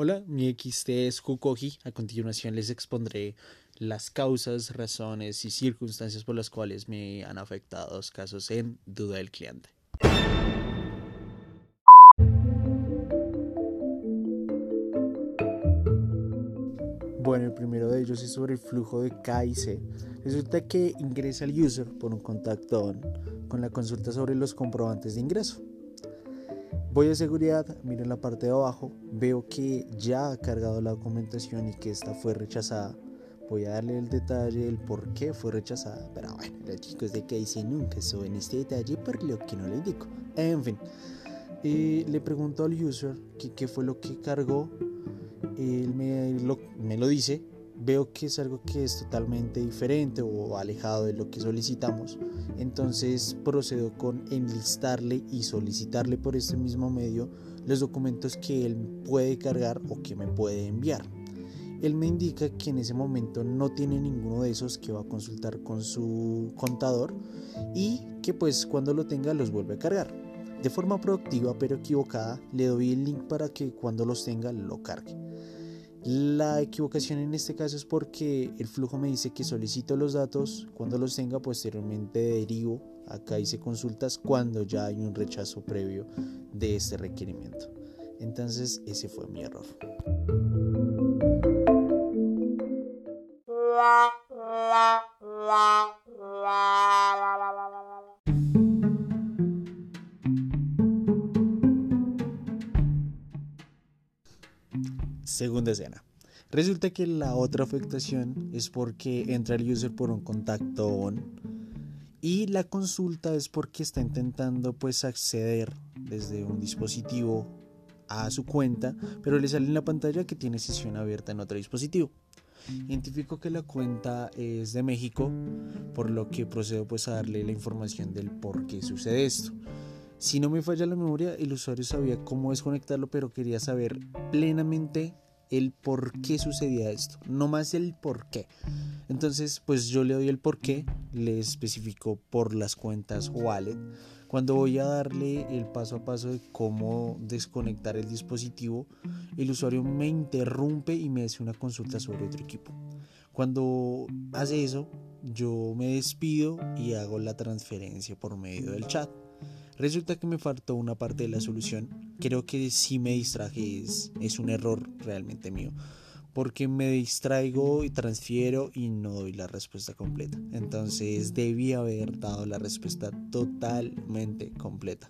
Hola, mi XT es Kukoji. A continuación les expondré las causas, razones y circunstancias por las cuales me han afectado los casos en duda del cliente. Bueno, el primero de ellos es sobre el flujo de K y C. Resulta que ingresa el user por un contacto con la consulta sobre los comprobantes de ingreso. Voy a seguridad, miro en la parte de abajo, veo que ya ha cargado la documentación y que esta fue rechazada. Voy a darle el detalle del por qué fue rechazada. Pero bueno, los chicos de KC nunca suben este detalle por lo que no le indico. En fin, le pregunto al user qué fue lo que cargó. Él me lo, me lo dice, veo que es algo que es totalmente diferente o alejado de lo que solicitamos, entonces procedo con enlistarle y solicitarle por este mismo medio los documentos que él puede cargar o que me puede enviar. Él me indica que en ese momento no tiene ninguno de esos que va a consultar con su contador y que pues cuando lo tenga los vuelve a cargar. De forma productiva pero equivocada le doy el link para que cuando los tenga lo cargue. La equivocación en este caso es porque el flujo me dice que solicito los datos, cuando los tenga posteriormente derivo, acá hice consultas cuando ya hay un rechazo previo de este requerimiento. Entonces ese fue mi error. Segunda escena. Resulta que la otra afectación es porque entra el user por un contacto on y la consulta es porque está intentando pues acceder desde un dispositivo a su cuenta, pero le sale en la pantalla que tiene sesión abierta en otro dispositivo. Identifico que la cuenta es de México, por lo que procedo pues a darle la información del por qué sucede esto. Si no me falla la memoria, el usuario sabía cómo desconectarlo, pero quería saber plenamente el por qué sucedía esto, no más el por qué. Entonces, pues yo le doy el por qué, le especifico por las cuentas wallet. Cuando voy a darle el paso a paso de cómo desconectar el dispositivo, el usuario me interrumpe y me hace una consulta sobre otro equipo. Cuando hace eso, yo me despido y hago la transferencia por medio del chat. Resulta que me faltó una parte de la solución. Creo que si me distraje, es, es un error realmente mío. Porque me distraigo y transfiero y no doy la respuesta completa. Entonces debí haber dado la respuesta totalmente completa.